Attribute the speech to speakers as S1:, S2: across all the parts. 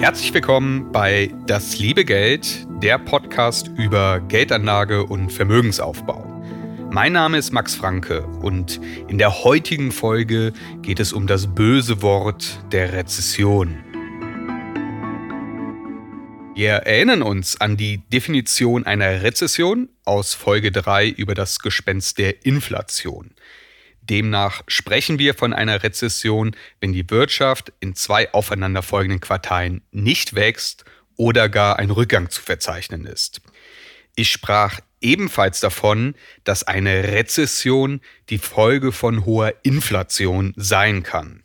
S1: Herzlich willkommen bei Das liebe Geld, der Podcast über Geldanlage und Vermögensaufbau. Mein Name ist Max Franke und in der heutigen Folge geht es um das böse Wort der Rezession. Wir erinnern uns an die Definition einer Rezession aus Folge 3 über das Gespenst der Inflation. Demnach sprechen wir von einer Rezession, wenn die Wirtschaft in zwei aufeinanderfolgenden Quartalen nicht wächst oder gar ein Rückgang zu verzeichnen ist. Ich sprach ebenfalls davon, dass eine Rezession die Folge von hoher Inflation sein kann.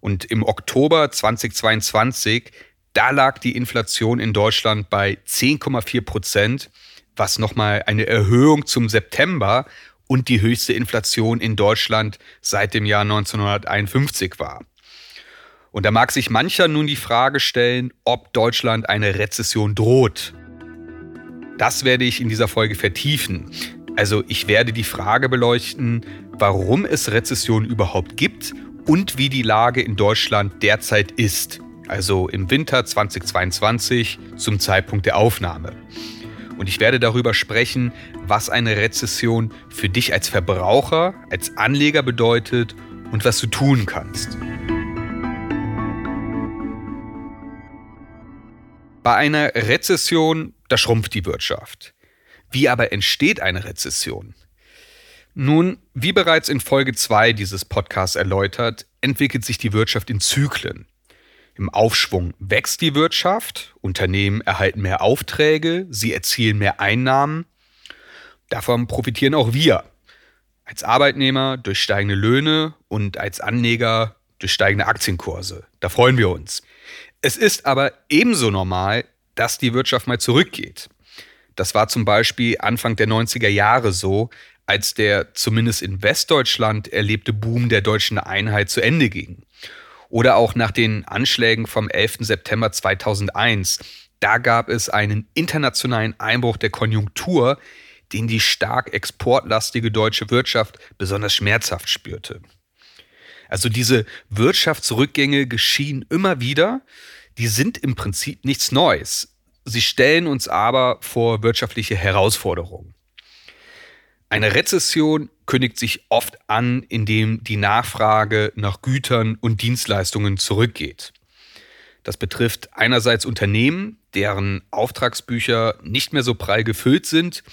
S1: Und im Oktober 2022, da lag die Inflation in Deutschland bei 10,4 Prozent, was nochmal eine Erhöhung zum September und die höchste Inflation in Deutschland seit dem Jahr 1951 war. Und da mag sich mancher nun die Frage stellen, ob Deutschland eine Rezession droht. Das werde ich in dieser Folge vertiefen. Also ich werde die Frage beleuchten, warum es Rezession überhaupt gibt und wie die Lage in Deutschland derzeit ist. Also im Winter 2022 zum Zeitpunkt der Aufnahme. Und ich werde darüber sprechen, was eine Rezession für dich als Verbraucher, als Anleger bedeutet und was du tun kannst. Bei einer Rezession, da schrumpft die Wirtschaft. Wie aber entsteht eine Rezession? Nun, wie bereits in Folge 2 dieses Podcasts erläutert, entwickelt sich die Wirtschaft in Zyklen. Im Aufschwung wächst die Wirtschaft, Unternehmen erhalten mehr Aufträge, sie erzielen mehr Einnahmen. Davon profitieren auch wir. Als Arbeitnehmer durch steigende Löhne und als Anleger durch steigende Aktienkurse. Da freuen wir uns. Es ist aber ebenso normal, dass die Wirtschaft mal zurückgeht. Das war zum Beispiel Anfang der 90er Jahre so, als der zumindest in Westdeutschland erlebte Boom der deutschen Einheit zu Ende ging. Oder auch nach den Anschlägen vom 11. September 2001. Da gab es einen internationalen Einbruch der Konjunktur, den die stark exportlastige deutsche Wirtschaft besonders schmerzhaft spürte. Also diese Wirtschaftsrückgänge geschehen immer wieder, die sind im Prinzip nichts Neues. Sie stellen uns aber vor wirtschaftliche Herausforderungen. Eine Rezession kündigt sich oft an, indem die Nachfrage nach Gütern und Dienstleistungen zurückgeht. Das betrifft einerseits Unternehmen, deren Auftragsbücher nicht mehr so prall gefüllt sind,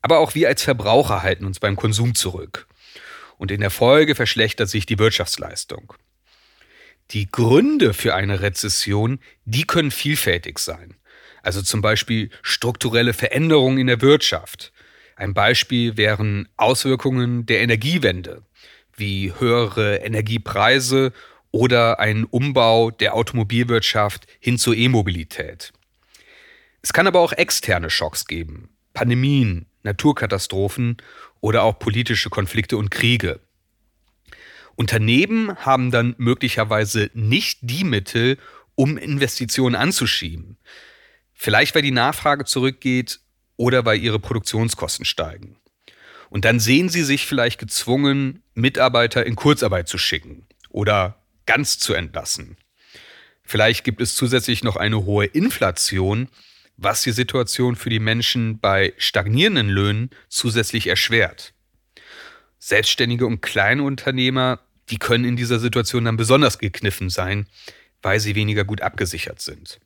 S1: aber auch wir als Verbraucher halten uns beim Konsum zurück. Und in der Folge verschlechtert sich die Wirtschaftsleistung. Die Gründe für eine Rezession, die können vielfältig sein. Also zum Beispiel strukturelle Veränderungen in der Wirtschaft, ein Beispiel wären Auswirkungen der Energiewende, wie höhere Energiepreise oder ein Umbau der Automobilwirtschaft hin zur E-Mobilität. Es kann aber auch externe Schocks geben, Pandemien, Naturkatastrophen oder auch politische Konflikte und Kriege. Unternehmen haben dann möglicherweise nicht die Mittel, um Investitionen anzuschieben. Vielleicht weil die Nachfrage zurückgeht oder weil ihre Produktionskosten steigen. Und dann sehen sie sich vielleicht gezwungen, Mitarbeiter in Kurzarbeit zu schicken oder ganz zu entlassen. Vielleicht gibt es zusätzlich noch eine hohe Inflation, was die Situation für die Menschen bei stagnierenden Löhnen zusätzlich erschwert. Selbstständige und kleine Unternehmer, die können in dieser Situation dann besonders gekniffen sein, weil sie weniger gut abgesichert sind.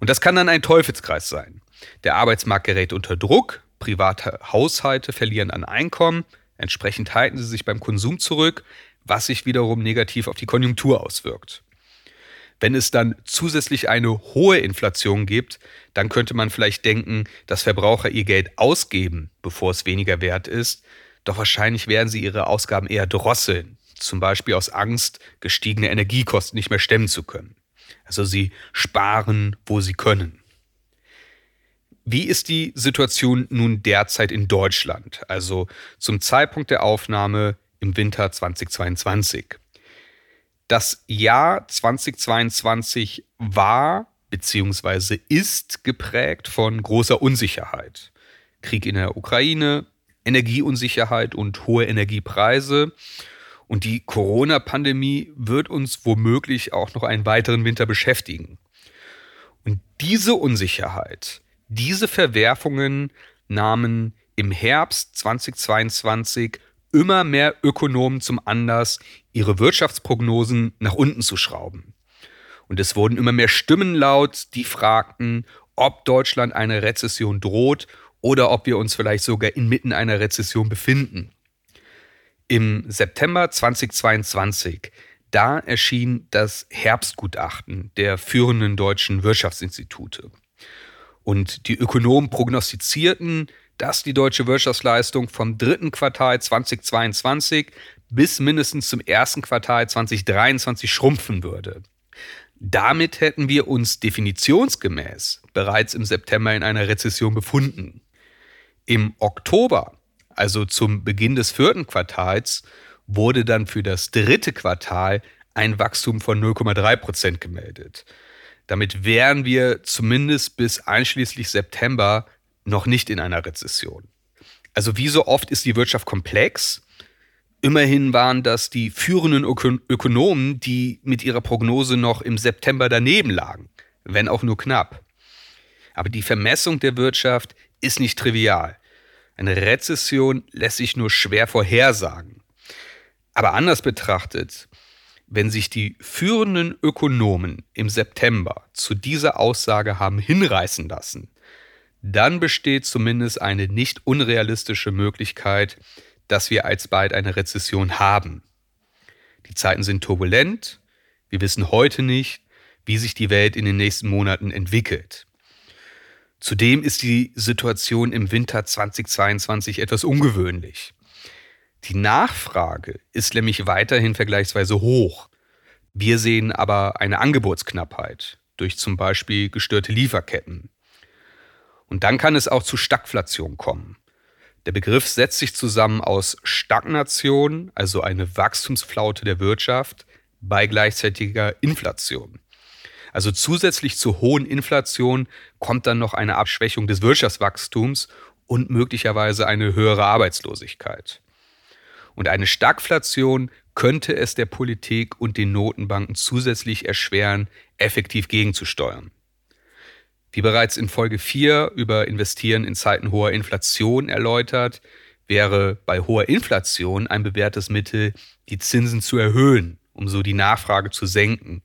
S1: Und das kann dann ein Teufelskreis sein. Der Arbeitsmarkt gerät unter Druck, private Haushalte verlieren an Einkommen, entsprechend halten sie sich beim Konsum zurück, was sich wiederum negativ auf die Konjunktur auswirkt. Wenn es dann zusätzlich eine hohe Inflation gibt, dann könnte man vielleicht denken, dass Verbraucher ihr Geld ausgeben, bevor es weniger wert ist. Doch wahrscheinlich werden sie ihre Ausgaben eher drosseln, zum Beispiel aus Angst, gestiegene Energiekosten nicht mehr stemmen zu können. Also sie sparen, wo sie können. Wie ist die Situation nun derzeit in Deutschland, also zum Zeitpunkt der Aufnahme im Winter 2022? Das Jahr 2022 war bzw. ist geprägt von großer Unsicherheit. Krieg in der Ukraine, Energieunsicherheit und hohe Energiepreise. Und die Corona-Pandemie wird uns womöglich auch noch einen weiteren Winter beschäftigen. Und diese Unsicherheit, diese Verwerfungen nahmen im Herbst 2022 immer mehr Ökonomen zum Anlass, ihre Wirtschaftsprognosen nach unten zu schrauben. Und es wurden immer mehr Stimmen laut, die fragten, ob Deutschland eine Rezession droht oder ob wir uns vielleicht sogar inmitten einer Rezession befinden. Im September 2022, da erschien das Herbstgutachten der führenden deutschen Wirtschaftsinstitute. Und die Ökonomen prognostizierten, dass die deutsche Wirtschaftsleistung vom dritten Quartal 2022 bis mindestens zum ersten Quartal 2023 schrumpfen würde. Damit hätten wir uns definitionsgemäß bereits im September in einer Rezession befunden. Im Oktober, also zum Beginn des vierten Quartals, wurde dann für das dritte Quartal ein Wachstum von 0,3 Prozent gemeldet. Damit wären wir zumindest bis einschließlich September noch nicht in einer Rezession. Also wie so oft ist die Wirtschaft komplex. Immerhin waren das die führenden Ökonomen, die mit ihrer Prognose noch im September daneben lagen, wenn auch nur knapp. Aber die Vermessung der Wirtschaft ist nicht trivial. Eine Rezession lässt sich nur schwer vorhersagen. Aber anders betrachtet, wenn sich die führenden Ökonomen im September zu dieser Aussage haben hinreißen lassen, dann besteht zumindest eine nicht unrealistische Möglichkeit, dass wir alsbald eine Rezession haben. Die Zeiten sind turbulent, wir wissen heute nicht, wie sich die Welt in den nächsten Monaten entwickelt. Zudem ist die Situation im Winter 2022 etwas ungewöhnlich. Die Nachfrage ist nämlich weiterhin vergleichsweise hoch. Wir sehen aber eine Angebotsknappheit durch zum Beispiel gestörte Lieferketten. Und dann kann es auch zu Stagflation kommen. Der Begriff setzt sich zusammen aus Stagnation, also eine Wachstumsflaute der Wirtschaft, bei gleichzeitiger Inflation. Also zusätzlich zur hohen Inflation kommt dann noch eine Abschwächung des Wirtschaftswachstums und möglicherweise eine höhere Arbeitslosigkeit. Und eine Stagflation könnte es der Politik und den Notenbanken zusätzlich erschweren, effektiv gegenzusteuern. Wie bereits in Folge 4 über Investieren in Zeiten hoher Inflation erläutert, wäre bei hoher Inflation ein bewährtes Mittel, die Zinsen zu erhöhen, um so die Nachfrage zu senken.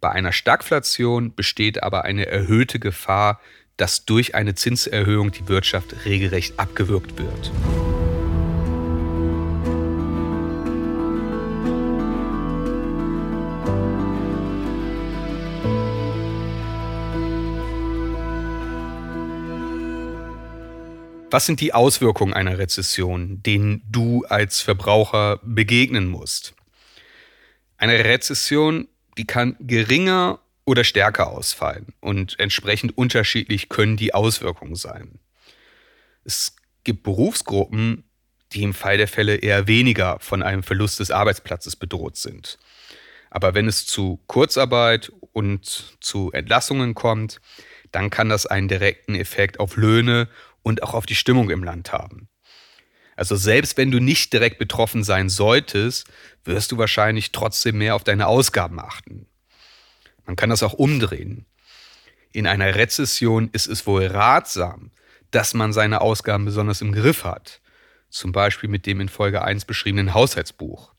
S1: Bei einer Stagflation besteht aber eine erhöhte Gefahr, dass durch eine Zinserhöhung die Wirtschaft regelrecht abgewürgt wird. Was sind die Auswirkungen einer Rezession, denen du als Verbraucher begegnen musst? Eine Rezession, die kann geringer oder stärker ausfallen und entsprechend unterschiedlich können die Auswirkungen sein. Es gibt Berufsgruppen, die im Fall der Fälle eher weniger von einem Verlust des Arbeitsplatzes bedroht sind. Aber wenn es zu Kurzarbeit und zu Entlassungen kommt, dann kann das einen direkten Effekt auf Löhne und auch auf die Stimmung im Land haben. Also selbst wenn du nicht direkt betroffen sein solltest, wirst du wahrscheinlich trotzdem mehr auf deine Ausgaben achten. Man kann das auch umdrehen. In einer Rezession ist es wohl ratsam, dass man seine Ausgaben besonders im Griff hat. zum Beispiel mit dem in Folge 1 beschriebenen Haushaltsbuch.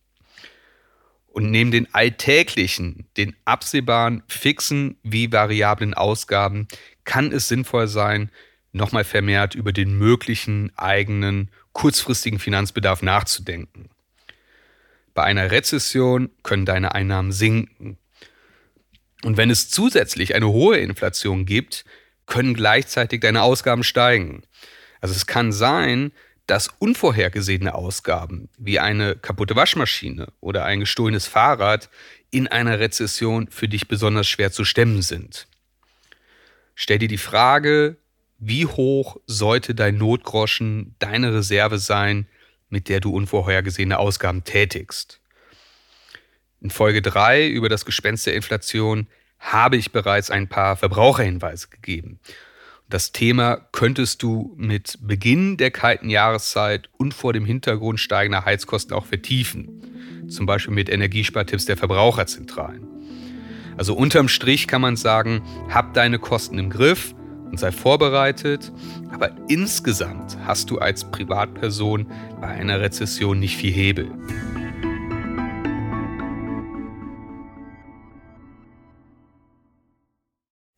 S1: Und neben den alltäglichen, den absehbaren, fixen wie variablen Ausgaben kann es sinnvoll sein, nochmal vermehrt über den möglichen eigenen kurzfristigen Finanzbedarf nachzudenken. Bei einer Rezession können deine Einnahmen sinken. Und wenn es zusätzlich eine hohe Inflation gibt, können gleichzeitig deine Ausgaben steigen. Also es kann sein, dass unvorhergesehene Ausgaben wie eine kaputte Waschmaschine oder ein gestohlenes Fahrrad in einer Rezession für dich besonders schwer zu stemmen sind. Stell dir die Frage, wie hoch sollte dein Notgroschen, deine Reserve sein, mit der du unvorhergesehene Ausgaben tätigst? In Folge 3 über das Gespenst der Inflation habe ich bereits ein paar Verbraucherhinweise gegeben. Das Thema könntest du mit Beginn der kalten Jahreszeit und vor dem Hintergrund steigender Heizkosten auch vertiefen. Zum Beispiel mit Energiespartipps der Verbraucherzentralen. Also unterm Strich kann man sagen, hab deine Kosten im Griff und sei vorbereitet, aber insgesamt hast du als Privatperson bei einer Rezession nicht viel Hebel.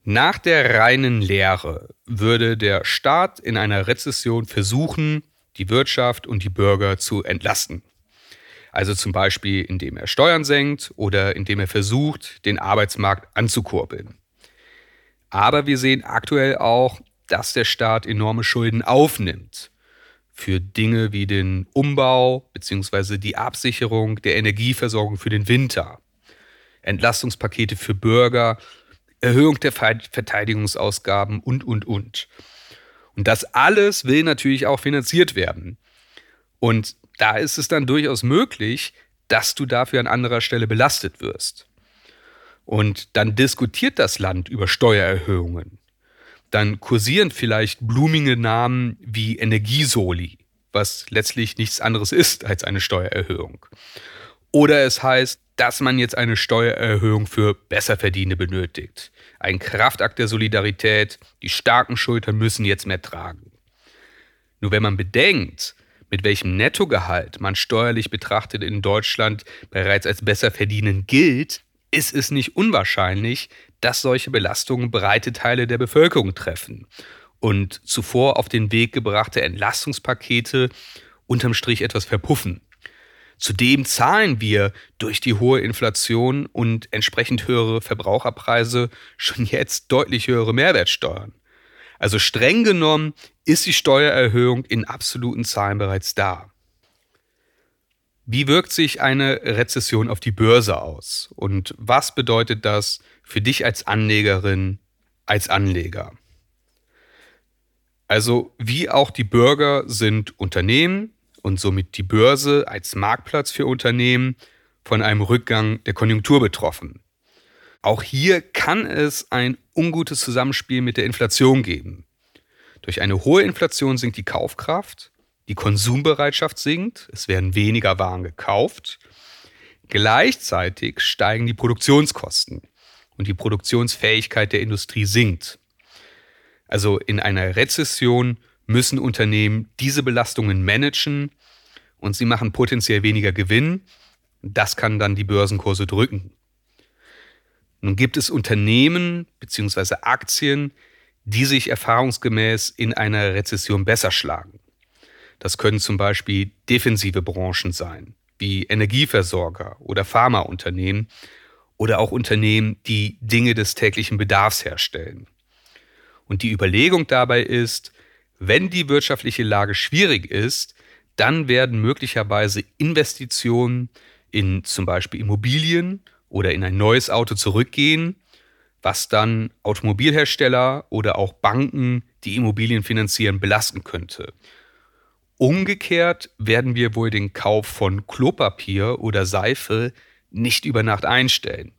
S1: Nach der reinen Lehre würde der Staat in einer Rezession versuchen, die Wirtschaft und die Bürger zu entlasten. Also zum Beispiel, indem er Steuern senkt oder indem er versucht, den Arbeitsmarkt anzukurbeln. Aber wir sehen aktuell auch, dass der Staat enorme Schulden aufnimmt für Dinge wie den Umbau bzw. die Absicherung der Energieversorgung für den Winter, Entlastungspakete für Bürger, Erhöhung der Verteidigungsausgaben und, und, und. Und das alles will natürlich auch finanziert werden. Und da ist es dann durchaus möglich, dass du dafür an anderer Stelle belastet wirst. Und dann diskutiert das Land über Steuererhöhungen. Dann kursieren vielleicht blumige Namen wie Energiesoli, was letztlich nichts anderes ist als eine Steuererhöhung. Oder es heißt, dass man jetzt eine Steuererhöhung für Besserverdienende benötigt. Ein Kraftakt der Solidarität, die starken Schultern müssen jetzt mehr tragen. Nur wenn man bedenkt, mit welchem Nettogehalt man steuerlich betrachtet in Deutschland bereits als Besserverdienend gilt, ist es nicht unwahrscheinlich, dass solche Belastungen breite Teile der Bevölkerung treffen und zuvor auf den Weg gebrachte Entlastungspakete unterm Strich etwas verpuffen. Zudem zahlen wir durch die hohe Inflation und entsprechend höhere Verbraucherpreise schon jetzt deutlich höhere Mehrwertsteuern. Also streng genommen ist die Steuererhöhung in absoluten Zahlen bereits da. Wie wirkt sich eine Rezession auf die Börse aus? Und was bedeutet das für dich als Anlegerin, als Anleger? Also wie auch die Bürger sind Unternehmen und somit die Börse als Marktplatz für Unternehmen von einem Rückgang der Konjunktur betroffen. Auch hier kann es ein ungutes Zusammenspiel mit der Inflation geben. Durch eine hohe Inflation sinkt die Kaufkraft die Konsumbereitschaft sinkt, es werden weniger Waren gekauft. Gleichzeitig steigen die Produktionskosten und die Produktionsfähigkeit der Industrie sinkt. Also in einer Rezession müssen Unternehmen diese Belastungen managen und sie machen potenziell weniger Gewinn. Das kann dann die Börsenkurse drücken. Nun gibt es Unternehmen bzw. Aktien, die sich erfahrungsgemäß in einer Rezession besser schlagen. Das können zum Beispiel defensive Branchen sein, wie Energieversorger oder Pharmaunternehmen oder auch Unternehmen, die Dinge des täglichen Bedarfs herstellen. Und die Überlegung dabei ist, wenn die wirtschaftliche Lage schwierig ist, dann werden möglicherweise Investitionen in zum Beispiel Immobilien oder in ein neues Auto zurückgehen, was dann Automobilhersteller oder auch Banken, die Immobilien finanzieren, belasten könnte. Umgekehrt werden wir wohl den Kauf von Klopapier oder Seife nicht über Nacht einstellen.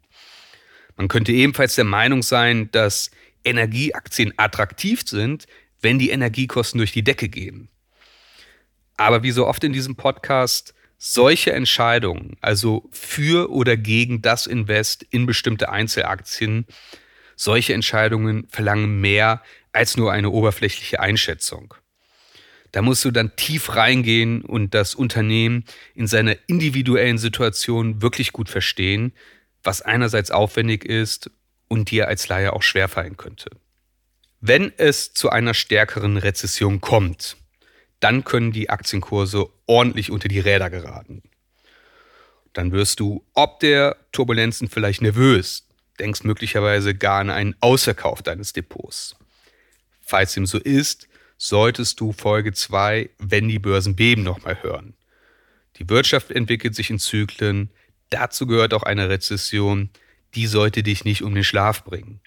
S1: Man könnte ebenfalls der Meinung sein, dass Energieaktien attraktiv sind, wenn die Energiekosten durch die Decke gehen. Aber wie so oft in diesem Podcast, solche Entscheidungen, also für oder gegen das Invest in bestimmte Einzelaktien, solche Entscheidungen verlangen mehr als nur eine oberflächliche Einschätzung. Da musst du dann tief reingehen und das Unternehmen in seiner individuellen Situation wirklich gut verstehen, was einerseits aufwendig ist und dir als Laie auch schwerfallen könnte. Wenn es zu einer stärkeren Rezession kommt, dann können die Aktienkurse ordentlich unter die Räder geraten. Dann wirst du ob der Turbulenzen vielleicht nervös, denkst möglicherweise gar an einen Ausverkauf deines Depots. Falls dem so ist, solltest du Folge 2, wenn die Börsen beben, nochmal hören. Die Wirtschaft entwickelt sich in Zyklen, dazu gehört auch eine Rezession, die sollte dich nicht um den Schlaf bringen.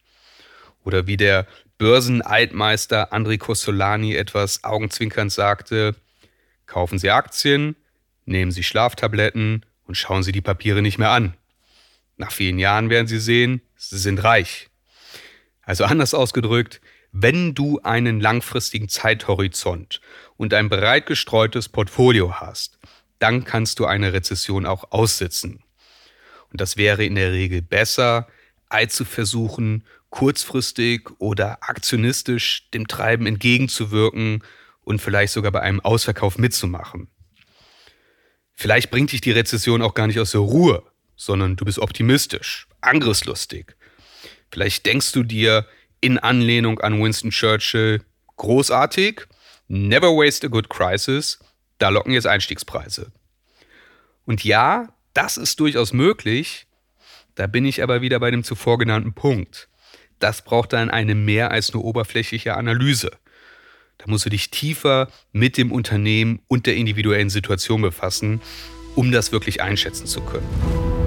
S1: Oder wie der Börsenaltmeister André Costolani etwas augenzwinkernd sagte, kaufen Sie Aktien, nehmen Sie Schlaftabletten und schauen Sie die Papiere nicht mehr an. Nach vielen Jahren werden Sie sehen, Sie sind reich. Also anders ausgedrückt, wenn du einen langfristigen Zeithorizont und ein breit gestreutes Portfolio hast, dann kannst du eine Rezession auch aussitzen. Und das wäre in der Regel besser, als zu versuchen, kurzfristig oder aktionistisch dem Treiben entgegenzuwirken und vielleicht sogar bei einem Ausverkauf mitzumachen. Vielleicht bringt dich die Rezession auch gar nicht aus der Ruhe, sondern du bist optimistisch, angriffslustig. Vielleicht denkst du dir in Anlehnung an Winston Churchill, großartig, never waste a good crisis, da locken jetzt Einstiegspreise. Und ja, das ist durchaus möglich, da bin ich aber wieder bei dem zuvor genannten Punkt das braucht dann eine mehr als nur oberflächliche Analyse. Da musst du dich tiefer mit dem Unternehmen und der individuellen Situation befassen, um das wirklich einschätzen zu können.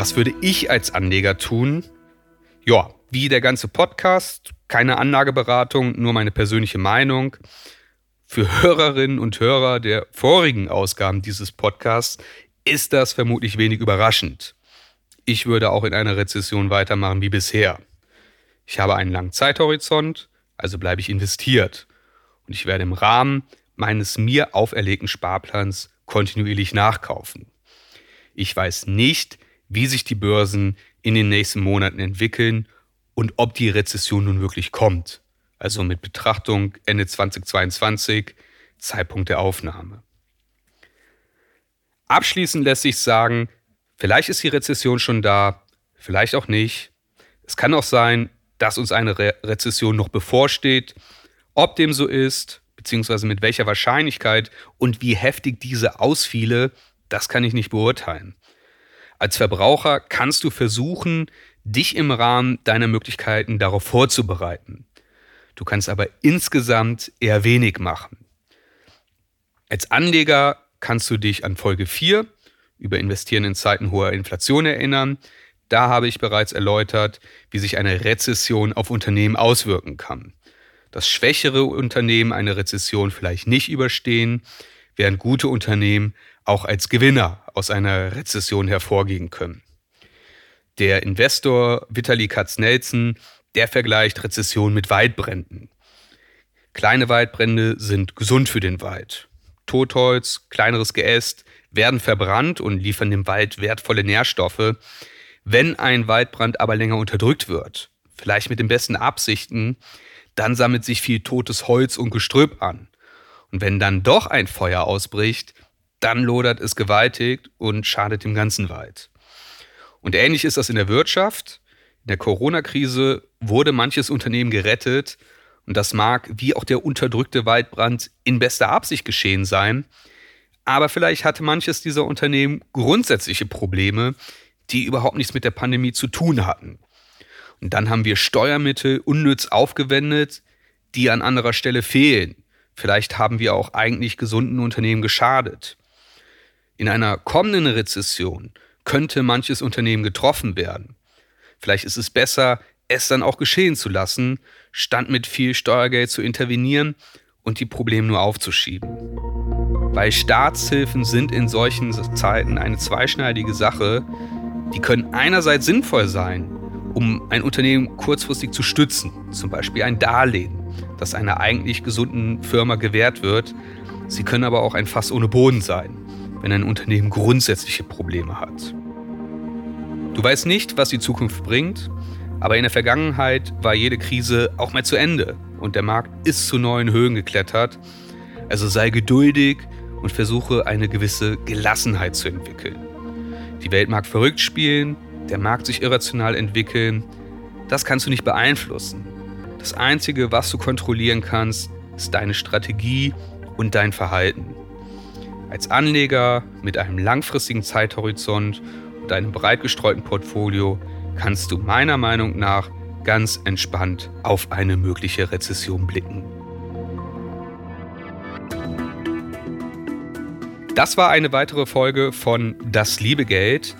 S1: Was würde ich als Anleger tun? Ja, wie der ganze Podcast, keine Anlageberatung, nur meine persönliche Meinung. Für Hörerinnen und Hörer der vorigen Ausgaben dieses Podcasts ist das vermutlich wenig überraschend. Ich würde auch in einer Rezession weitermachen wie bisher. Ich habe einen langen Zeithorizont, also bleibe ich investiert. Und ich werde im Rahmen meines mir auferlegten Sparplans kontinuierlich nachkaufen. Ich weiß nicht, wie sich die Börsen in den nächsten Monaten entwickeln und ob die Rezession nun wirklich kommt. Also mit Betrachtung Ende 2022, Zeitpunkt der Aufnahme. Abschließend lässt sich sagen, vielleicht ist die Rezession schon da, vielleicht auch nicht. Es kann auch sein, dass uns eine Re Rezession noch bevorsteht. Ob dem so ist, beziehungsweise mit welcher Wahrscheinlichkeit und wie heftig diese ausfiele, das kann ich nicht beurteilen. Als Verbraucher kannst du versuchen, dich im Rahmen deiner Möglichkeiten darauf vorzubereiten. Du kannst aber insgesamt eher wenig machen. Als Anleger kannst du dich an Folge 4 über Investieren in Zeiten hoher Inflation erinnern. Da habe ich bereits erläutert, wie sich eine Rezession auf Unternehmen auswirken kann. Dass schwächere Unternehmen eine Rezession vielleicht nicht überstehen, während gute Unternehmen auch als Gewinner aus einer Rezession hervorgehen können. Der Investor Vitali Katznelson, der vergleicht Rezession mit Waldbränden. Kleine Waldbrände sind gesund für den Wald. Totholz, kleineres Geäst werden verbrannt und liefern dem Wald wertvolle Nährstoffe. Wenn ein Waldbrand aber länger unterdrückt wird, vielleicht mit den besten Absichten, dann sammelt sich viel totes Holz und Gestrüpp an. Und wenn dann doch ein Feuer ausbricht, dann lodert es gewaltig und schadet dem ganzen Wald. Und ähnlich ist das in der Wirtschaft. In der Corona-Krise wurde manches Unternehmen gerettet. Und das mag, wie auch der unterdrückte Waldbrand, in bester Absicht geschehen sein. Aber vielleicht hatte manches dieser Unternehmen grundsätzliche Probleme, die überhaupt nichts mit der Pandemie zu tun hatten. Und dann haben wir Steuermittel unnütz aufgewendet, die an anderer Stelle fehlen. Vielleicht haben wir auch eigentlich gesunden Unternehmen geschadet. In einer kommenden Rezession könnte manches Unternehmen getroffen werden. Vielleicht ist es besser, es dann auch geschehen zu lassen, statt mit viel Steuergeld zu intervenieren und die Probleme nur aufzuschieben. Weil Staatshilfen sind in solchen Zeiten eine zweischneidige Sache. Die können einerseits sinnvoll sein, um ein Unternehmen kurzfristig zu stützen, zum Beispiel ein Darlehen, das einer eigentlich gesunden Firma gewährt wird. Sie können aber auch ein Fass ohne Boden sein wenn ein Unternehmen grundsätzliche Probleme hat. Du weißt nicht, was die Zukunft bringt, aber in der Vergangenheit war jede Krise auch mal zu Ende und der Markt ist zu neuen Höhen geklettert. Also sei geduldig und versuche eine gewisse Gelassenheit zu entwickeln. Die Welt mag verrückt spielen, der Markt sich irrational entwickeln. Das kannst du nicht beeinflussen. Das Einzige, was du kontrollieren kannst, ist deine Strategie und dein Verhalten. Als Anleger mit einem langfristigen Zeithorizont und einem breit gestreuten Portfolio kannst du meiner Meinung nach ganz entspannt auf eine mögliche Rezession blicken. Das war eine weitere Folge von Das liebe Geld.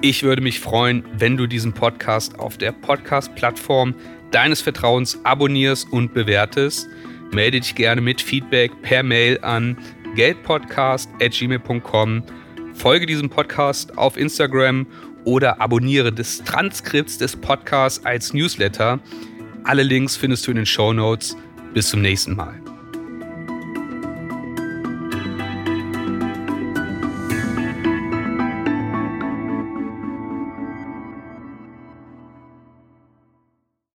S1: Ich würde mich freuen, wenn du diesen Podcast auf der Podcast-Plattform deines Vertrauens abonnierst und bewertest. Melde dich gerne mit Feedback per Mail an geldpodcast.gmail.com. Folge diesem Podcast auf Instagram oder abonniere das Transkripts des Podcasts als Newsletter. Alle Links findest du in den Show Notes. Bis zum nächsten Mal.